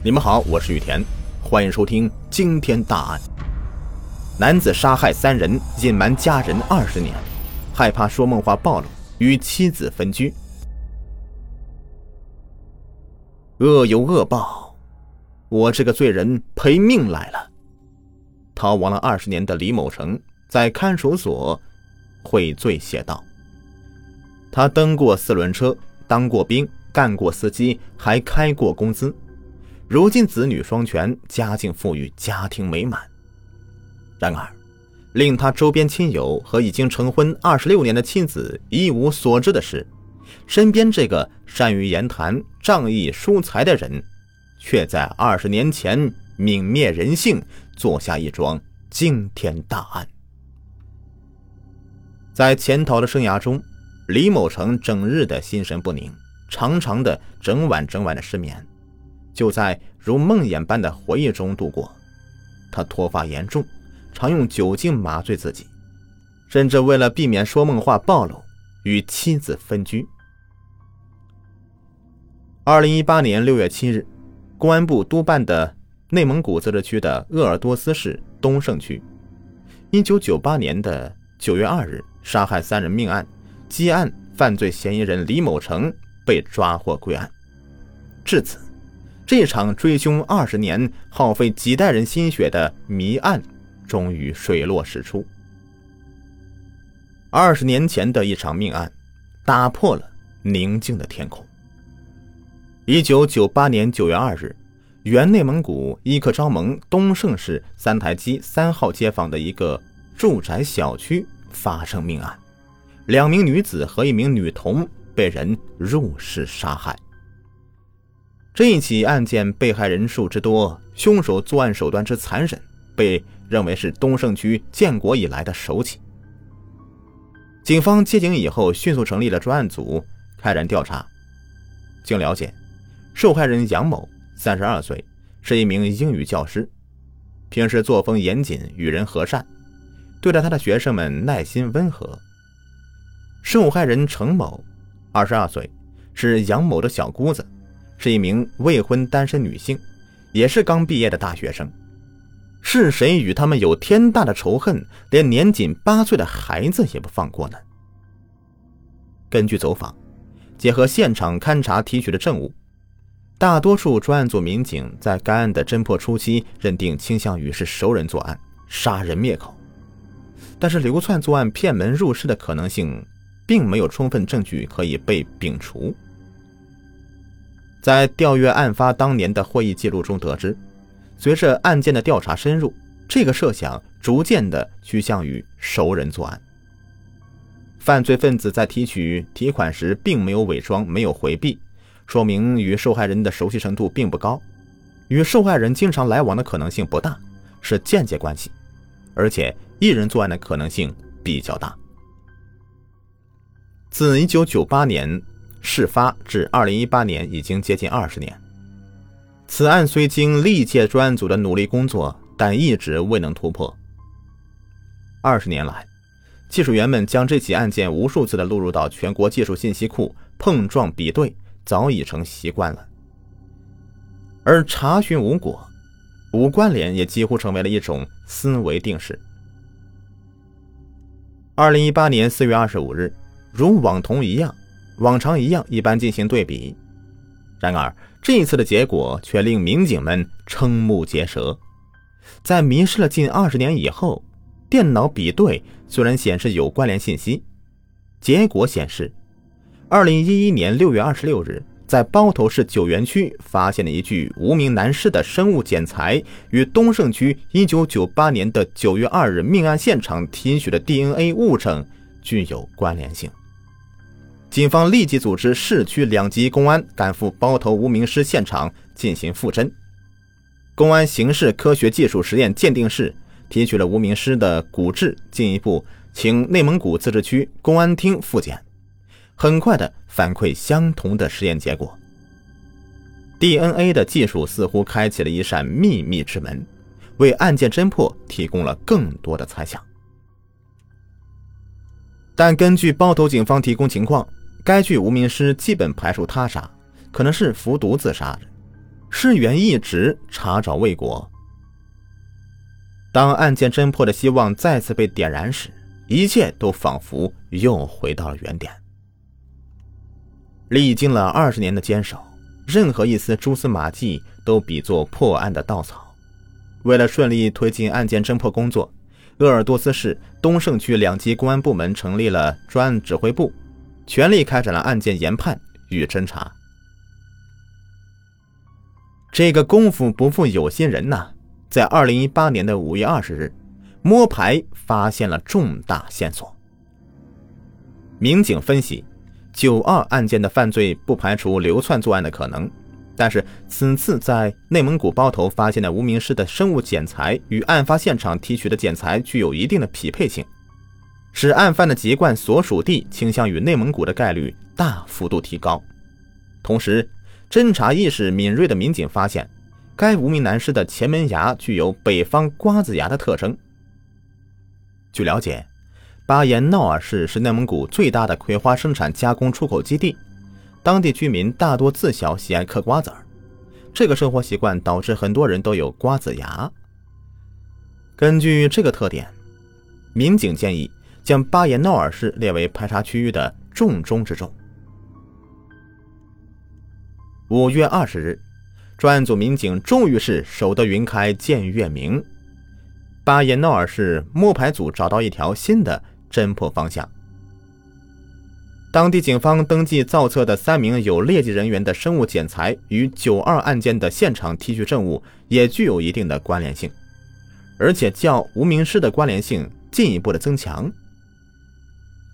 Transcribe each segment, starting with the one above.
你们好，我是雨田，欢迎收听惊天大案。男子杀害三人，隐瞒家人二十年，害怕说梦话暴露，与妻子分居。恶有恶报，我这个罪人赔命来了。逃亡了二十年的李某成在看守所悔罪写道：“他蹬过四轮车，当过兵，干过司机，还开过公司。”如今子女双全，家境富裕，家庭美满。然而，令他周边亲友和已经成婚二十六年的妻子一无所知的是，身边这个善于言谈、仗义疏财的人，却在二十年前泯灭人性，做下一桩惊天大案。在潜逃的生涯中，李某成整日的心神不宁，常常的整晚整晚的失眠。就在如梦魇般的回忆中度过，他脱发严重，常用酒精麻醉自己，甚至为了避免说梦话暴露，与妻子分居。二零一八年六月七日，公安部督办的内蒙古自治区的鄂尔多斯市东胜区，一九九八年的九月二日，杀害三人命案，积案犯罪嫌疑人李某成被抓获归案，至此。这场追凶二十年、耗费几代人心血的谜案，终于水落石出。二十年前的一场命案，打破了宁静的天空。一九九八年九月二日，原内蒙古伊克昭盟东胜市三台基三号街坊的一个住宅小区发生命案，两名女子和一名女童被人入室杀害。这一起案件被害人数之多，凶手作案手段之残忍，被认为是东胜区建国以来的首起。警方接警以后，迅速成立了专案组，开展调查。经了解，受害人杨某，三十二岁，是一名英语教师，平时作风严谨，与人和善，对待他的学生们耐心温和。受害人程某，二十二岁，是杨某的小姑子。是一名未婚单身女性，也是刚毕业的大学生。是谁与他们有天大的仇恨，连年仅八岁的孩子也不放过呢？根据走访，结合现场勘查提取的证物，大多数专案组民警在该案的侦破初期认定倾向于是熟人作案，杀人灭口。但是流窜作案、骗门入室的可能性，并没有充分证据可以被摒除。在调阅案发当年的会议记录中得知，随着案件的调查深入，这个设想逐渐的趋向于熟人作案。犯罪分子在提取提款时并没有伪装，没有回避，说明与受害人的熟悉程度并不高，与受害人经常来往的可能性不大，是间接关系，而且一人作案的可能性比较大。自1998年。事发至二零一八年已经接近二十年，此案虽经历届专案组的努力工作，但一直未能突破。二十年来，技术员们将这起案件无数次的录入到全国技术信息库，碰撞比对早已成习惯了，而查询无果、无关联也几乎成为了一种思维定式。二零一八年四月二十五日，如往同一样。往常一样，一般进行对比。然而，这一次的结果却令民警们瞠目结舌。在迷失了近二十年以后，电脑比对虽然显示有关联信息，结果显示，二零一一年六月二十六日，在包头市九原区发现的一具无名男尸的生物检材，与东胜区一九九八年的九月二日命案现场提取的 DNA 物证具有关联性。警方立即组织市区两级公安赶赴包头无名尸现场进行复侦。公安刑事科学技术实验鉴定室提取了无名尸的骨质，进一步请内蒙古自治区公安厅复检，很快的反馈相同的实验结果。DNA 的技术似乎开启了一扇秘密之门，为案件侦破提供了更多的猜想。但根据包头警方提供情况。该具无名尸基本排除他杀，可能是服毒自杀的。市原一直查找未果。当案件侦破的希望再次被点燃时，一切都仿佛又回到了原点。历经了二十年的坚守，任何一丝蛛丝马迹都比作破案的稻草。为了顺利推进案件侦破工作，鄂尔多斯市东胜区两级公安部门成立了专案指挥部，全力开展了案件研判与侦查。这个功夫不负有心人呐，在二零一八年的五月二十日，摸排发现了重大线索。民警分析，九二案件的犯罪不排除流窜作案的可能。但是此次在内蒙古包头发现的无名尸的生物检材与案发现场提取的检材具有一定的匹配性，使案犯的籍贯所属地倾向于内蒙古的概率大幅度提高。同时，侦查意识敏锐的民警发现，该无名男尸的前门牙具有北方瓜子牙的特征。据了解，巴彦淖尔市是内蒙古最大的葵花生产加工出口基地。当地居民大多自小喜爱嗑瓜子儿，这个生活习惯导致很多人都有瓜子牙。根据这个特点，民警建议将巴彦淖尔市列为排查区域的重中之重。五月二十日，专案组民警终于是守得云开见月明，巴彦淖尔市摸排组找到一条新的侦破方向。当地警方登记造册的三名有劣迹人员的生物检材与九二案件的现场提取证物也具有一定的关联性，而且较无名尸的关联性进一步的增强。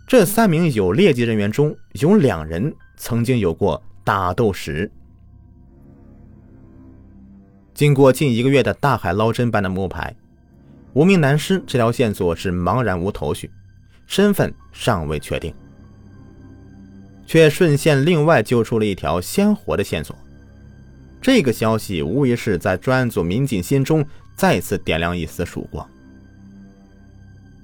这三名有劣迹人员中有两人曾经有过打斗史。经过近一个月的大海捞针般的摸排，无名男尸这条线索是茫然无头绪，身份尚未确定。却顺线另外揪出了一条鲜活的线索，这个消息无疑是在专案组民警心中再次点亮一丝曙光。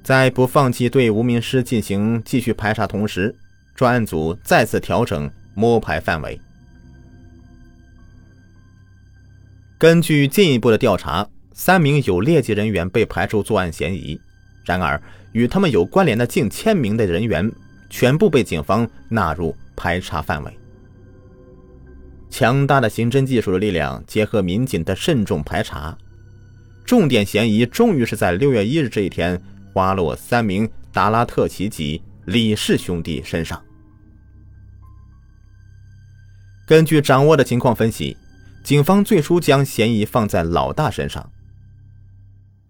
在不放弃对无名尸进行继续排查同时，专案组再次调整摸排范围。根据进一步的调查，三名有劣迹人员被排除作案嫌疑，然而与他们有关联的近千名的人员。全部被警方纳入排查范围。强大的刑侦技术的力量结合民警的慎重排查，重点嫌疑终于是在六月一日这一天花落三名达拉特旗籍李氏兄弟身上。根据掌握的情况分析，警方最初将嫌疑放在老大身上。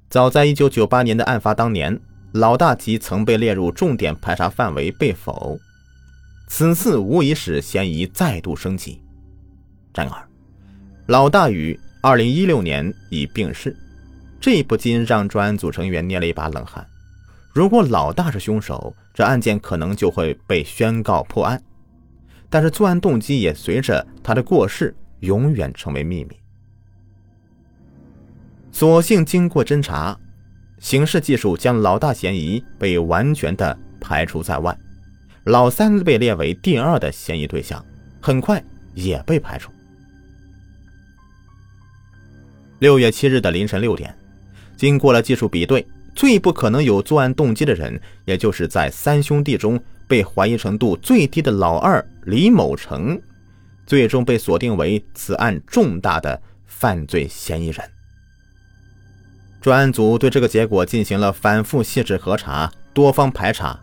早在一九九八年的案发当年。老大即曾被列入重点排查范围被否，此次无疑使嫌疑再度升级。然而，老大于二零一六年已病逝，这不禁让专案组成员捏了一把冷汗。如果老大是凶手，这案件可能就会被宣告破案，但是作案动机也随着他的过世永远成为秘密。所幸经过侦查。刑事技术将老大嫌疑被完全的排除在外，老三被列为第二的嫌疑对象，很快也被排除。六月七日的凌晨六点，经过了技术比对，最不可能有作案动机的人，也就是在三兄弟中被怀疑程度最低的老二李某成，最终被锁定为此案重大的犯罪嫌疑人。专案组对这个结果进行了反复细致核查，多方排查，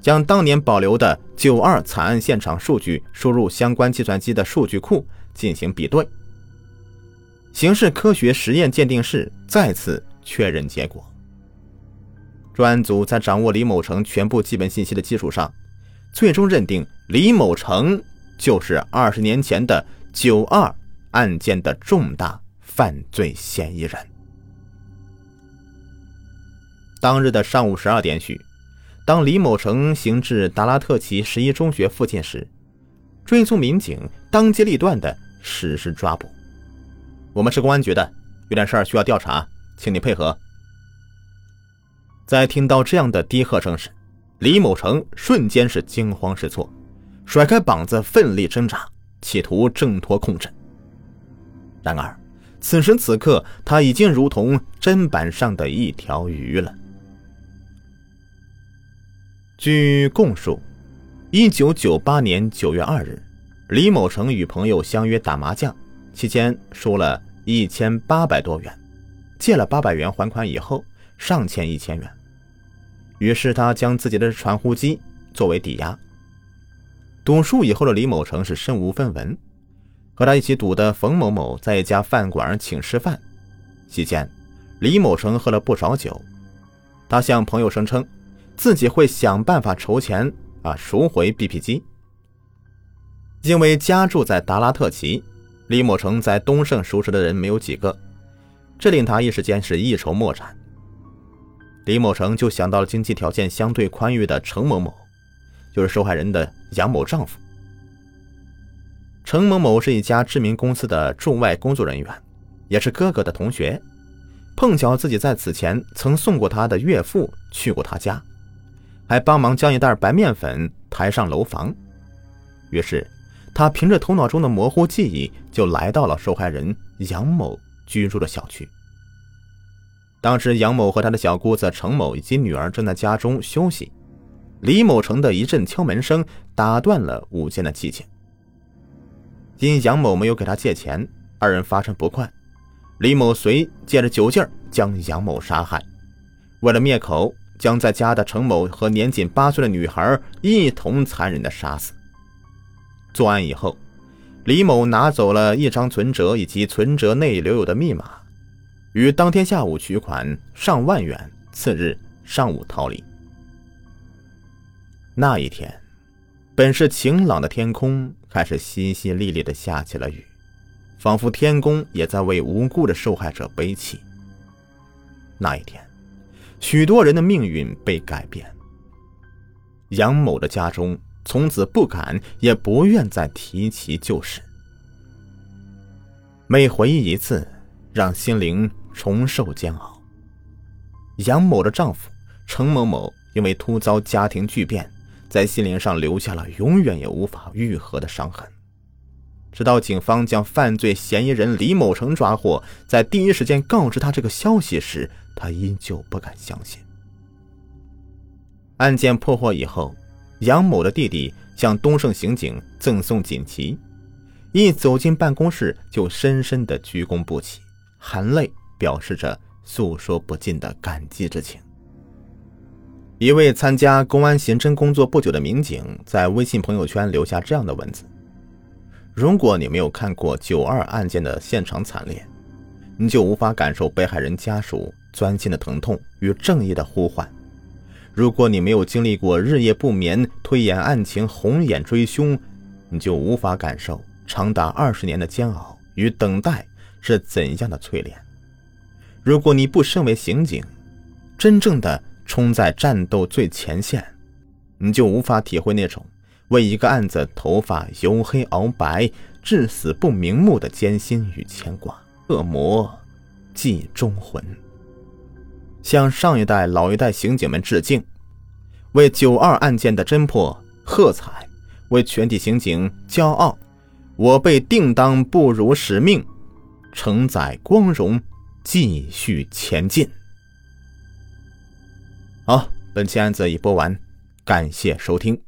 将当年保留的九二惨案现场数据输入相关计算机的数据库进行比对。刑事科学实验鉴定室再次确认结果。专案组在掌握李某成全部基本信息的基础上，最终认定李某成就是二十年前的九二案件的重大犯罪嫌疑人。当日的上午十二点许，当李某成行至达拉特旗十一中学附近时，追踪民警当机立断的实施抓捕。我们是公安局的，有点事儿需要调查，请你配合。在听到这样的低喝声时，李某成瞬间是惊慌失措，甩开膀子奋力挣扎，企图挣脱控制。然而，此时此刻，他已经如同砧板上的一条鱼了。据供述，一九九八年九月二日，李某成与朋友相约打麻将，期间输了一千八百多元，借了八百元还款以后，上欠一千元。于是他将自己的传呼机作为抵押。赌输以后的李某成是身无分文。和他一起赌的冯某某在一家饭馆请吃饭，期间，李某成喝了不少酒。他向朋友声称，自己会想办法筹钱啊赎回 BP 机。因为家住在达拉特旗，李某成在东胜熟识的人没有几个，这令他一时间是一筹莫展。李某成就想到了经济条件相对宽裕的程某某，就是受害人的杨某丈夫。程某某是一家知名公司的驻外工作人员，也是哥哥的同学。碰巧自己在此前曾送过他的岳父去过他家，还帮忙将一袋白面粉抬上楼房。于是，他凭着头脑中的模糊记忆，就来到了受害人杨某居住的小区。当时，杨某和他的小姑子程某以及女儿正在家中休息，李某成的一阵敲门声打断了午间的寂静。因杨某没有给他借钱，二人发生不快。李某遂借着酒劲儿将杨某杀害，为了灭口，将在家的程某和年仅八岁的女孩一同残忍的杀死。作案以后，李某拿走了一张存折以及存折内留有的密码，于当天下午取款上万元，次日上午逃离。那一天，本是晴朗的天空。开始淅淅沥沥的下起了雨，仿佛天公也在为无辜的受害者悲泣。那一天，许多人的命运被改变。杨某的家中从此不敢也不愿再提起旧事，每回忆一次，让心灵重受煎熬。杨某的丈夫程某某因为突遭家庭巨变。在心灵上留下了永远也无法愈合的伤痕。直到警方将犯罪嫌疑人李某成抓获，在第一时间告知他这个消息时，他依旧不敢相信。案件破获以后，杨某的弟弟向东胜刑警赠送锦旗，一走进办公室就深深的鞠躬不起，含泪表示着诉说不尽的感激之情。一位参加公安刑侦工作不久的民警在微信朋友圈留下这样的文字：“如果你没有看过九二案件的现场惨烈，你就无法感受被害人家属钻心的疼痛与正义的呼唤；如果你没有经历过日夜不眠推演案情、红眼追凶，你就无法感受长达二十年的煎熬与等待是怎样的淬炼；如果你不身为刑警，真正的……”冲在战斗最前线，你就无法体会那种为一个案子头发由黑熬白、至死不瞑目的艰辛与牵挂。恶魔祭忠魂，向上一代、老一代刑警们致敬，为九二案件的侦破喝彩，为全体刑警骄傲。我辈定当不辱使命，承载光荣，继续前进。好，本期案子已播完，感谢收听。